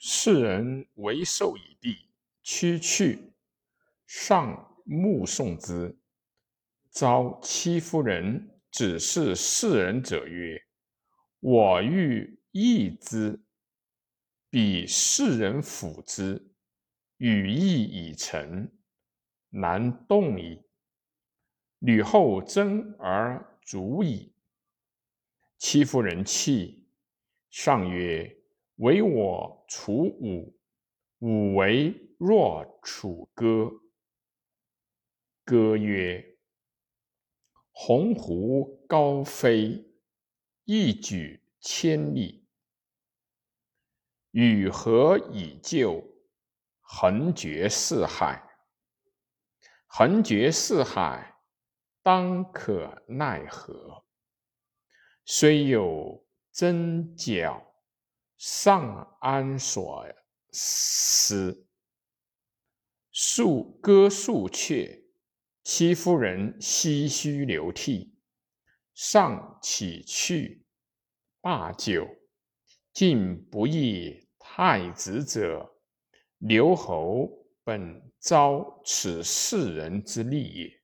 世人为寿以地，屈去，上目送之。遭戚夫人指示世人者曰：“我欲易之，彼世人辅之，羽翼已成，难动矣。吕后争而逐矣。”戚夫人泣，上曰。唯我处武，武为若处歌。歌曰：“鸿鹄高飞，一举千里。与何以就？横绝四海。横绝四海，当可奈何？虽有真角。”上安所思？数歌数阙，戚夫人唏嘘流涕。上起去，罢酒，竟不忆太子者。刘侯本遭此世人之利也。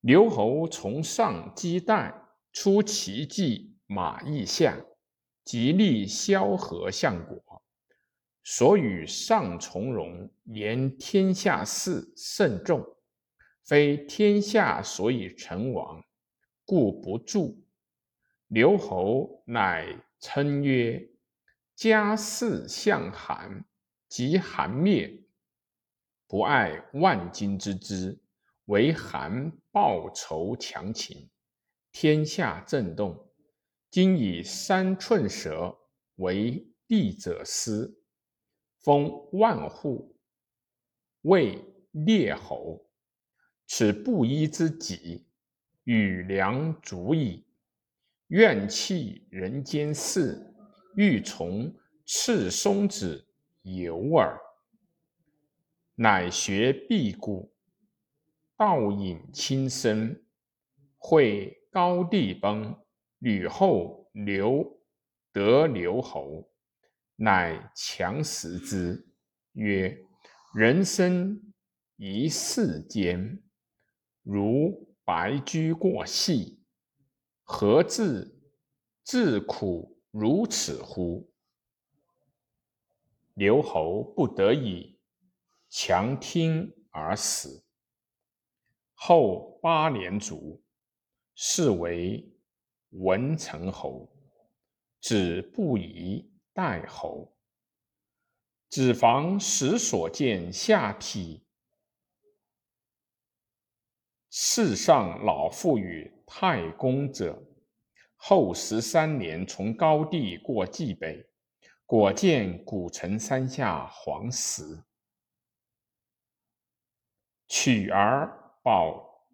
刘侯从上击代，出奇迹马邑下。极力萧何相国，所与上从容，言天下事甚重，非天下所以成王，故不助。刘侯乃称曰：“家事相韩，及韩灭，不爱万金之资，为韩报仇强秦，天下震动。”今以三寸舌为帝者师，封万户，为列侯。此布衣之己，与良足矣。愿弃人间事，欲从赤松子游耳。乃学辟谷，道隐轻身，会高帝崩。吕后刘得刘侯，乃强食之，曰：“人生一世间，如白驹过隙，何至自苦如此乎？”刘侯不得已，强听而死。后八年卒，是为。文成侯，子不宜代侯。子房时所见下邳，世上老父与太公者。后十三年，从高地过冀北，果见古城山下黄石，取而保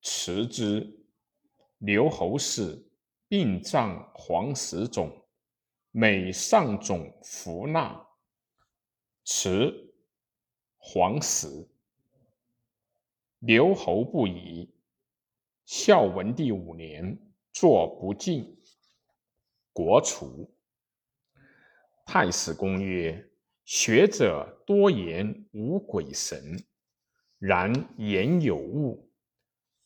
持之。留侯死。并葬黄石冢，每上冢服纳，持黄石。留侯不疑。孝文帝五年，作不敬，国除。太史公曰：学者多言无鬼神，然言有物。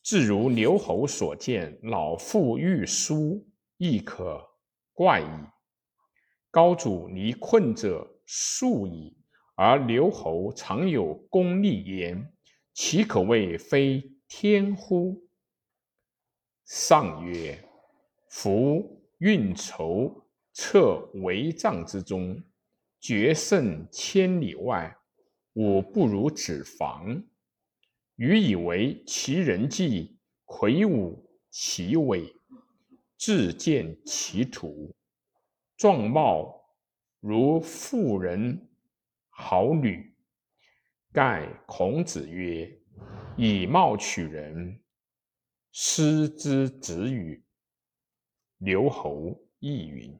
自如刘侯所见，老妇欲书，亦可怪矣。高祖离困者数矣，而刘侯常有功利焉，其可谓非天乎？上曰：夫运筹策帷帐之中，决胜千里外，吾不如子房。予以为其人迹魁梧其伟，自见其土，状貌如妇人好女。盖孔子曰：“以貌取人，失之子语。”刘侯亦云。